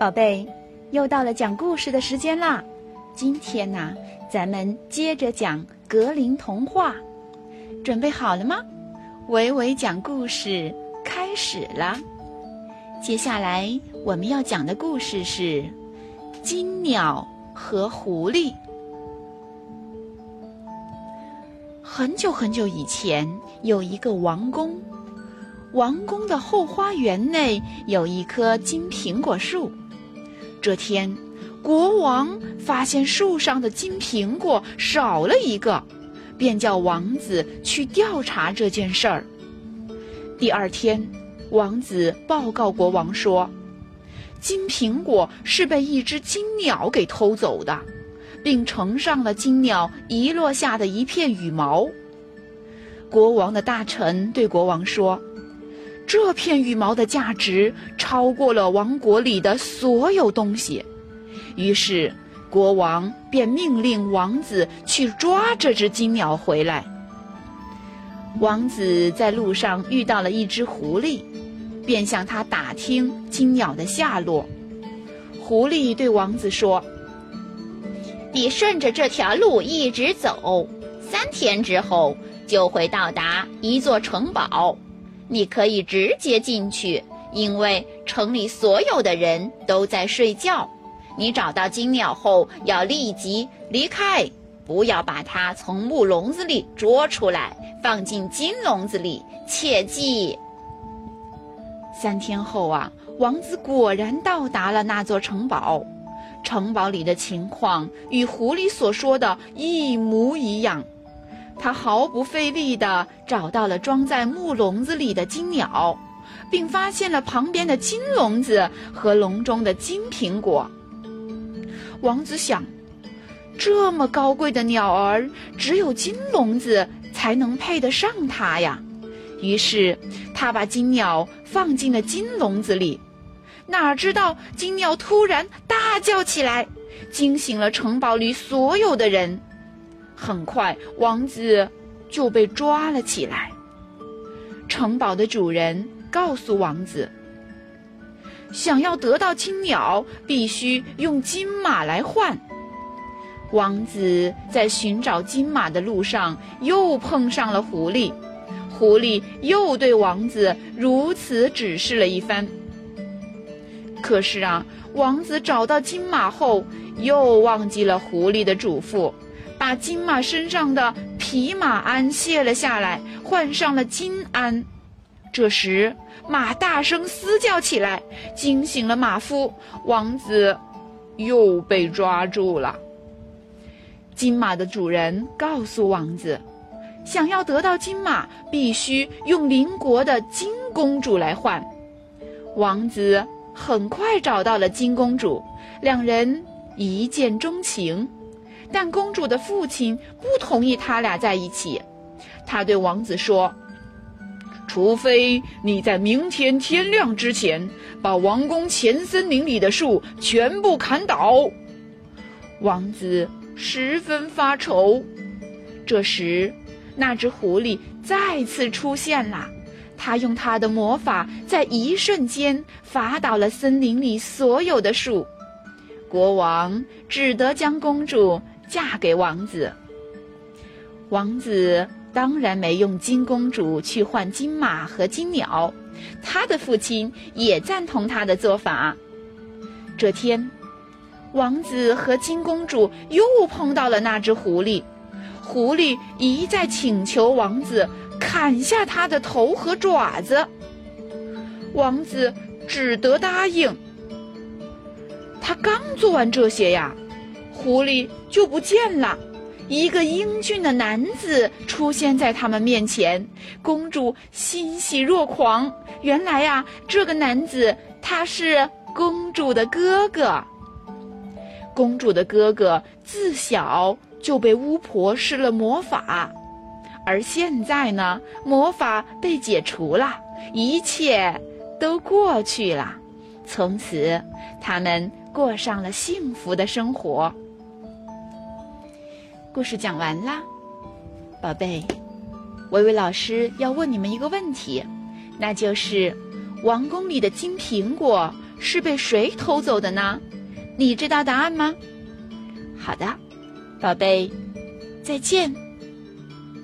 宝贝，又到了讲故事的时间啦！今天呢，咱们接着讲格林童话，准备好了吗？维维讲故事开始了。接下来我们要讲的故事是《金鸟和狐狸》。很久很久以前，有一个王宫，王宫的后花园内有一棵金苹果树。这天，国王发现树上的金苹果少了一个，便叫王子去调查这件事儿。第二天，王子报告国王说，金苹果是被一只金鸟给偷走的，并呈上了金鸟遗落下的一片羽毛。国王的大臣对国王说。这片羽毛的价值超过了王国里的所有东西，于是国王便命令王子去抓这只金鸟回来。王子在路上遇到了一只狐狸，便向他打听金鸟的下落。狐狸对王子说：“你顺着这条路一直走，三天之后就会到达一座城堡。”你可以直接进去，因为城里所有的人都在睡觉。你找到金鸟后，要立即离开，不要把它从木笼子里捉出来，放进金笼子里。切记。三天后啊，王子果然到达了那座城堡，城堡里的情况与狐狸所说的一模一样。他毫不费力地找到了装在木笼子里的金鸟，并发现了旁边的金笼子和笼中的金苹果。王子想，这么高贵的鸟儿，只有金笼子才能配得上它呀。于是，他把金鸟放进了金笼子里。哪知道，金鸟突然大叫起来，惊醒了城堡里所有的人。很快，王子就被抓了起来。城堡的主人告诉王子：“想要得到青鸟，必须用金马来换。”王子在寻找金马的路上又碰上了狐狸，狐狸又对王子如此指示了一番。可是啊，王子找到金马后，又忘记了狐狸的嘱咐。把金马身上的皮马鞍卸了下来，换上了金鞍。这时，马大声嘶叫起来，惊醒了马夫。王子又被抓住了。金马的主人告诉王子，想要得到金马，必须用邻国的金公主来换。王子很快找到了金公主，两人一见钟情。但公主的父亲不同意他俩在一起，他对王子说：“除非你在明天天亮之前把王宫前森林里的树全部砍倒。”王子十分发愁。这时，那只狐狸再次出现了，他用他的魔法在一瞬间伐倒了森林里所有的树。国王只得将公主。嫁给王子，王子当然没用金公主去换金马和金鸟，他的父亲也赞同他的做法。这天，王子和金公主又碰到了那只狐狸，狐狸一再请求王子砍下他的头和爪子，王子只得答应。他刚做完这些呀。狐狸就不见了，一个英俊的男子出现在他们面前，公主欣喜若狂。原来呀，这个男子他是公主的哥哥。公主的哥哥自小就被巫婆施了魔法，而现在呢，魔法被解除了，一切都过去了。从此，他们过上了幸福的生活。故事讲完啦，宝贝，维维老师要问你们一个问题，那就是王宫里的金苹果是被谁偷走的呢？你知道答案吗？好的，宝贝，再见。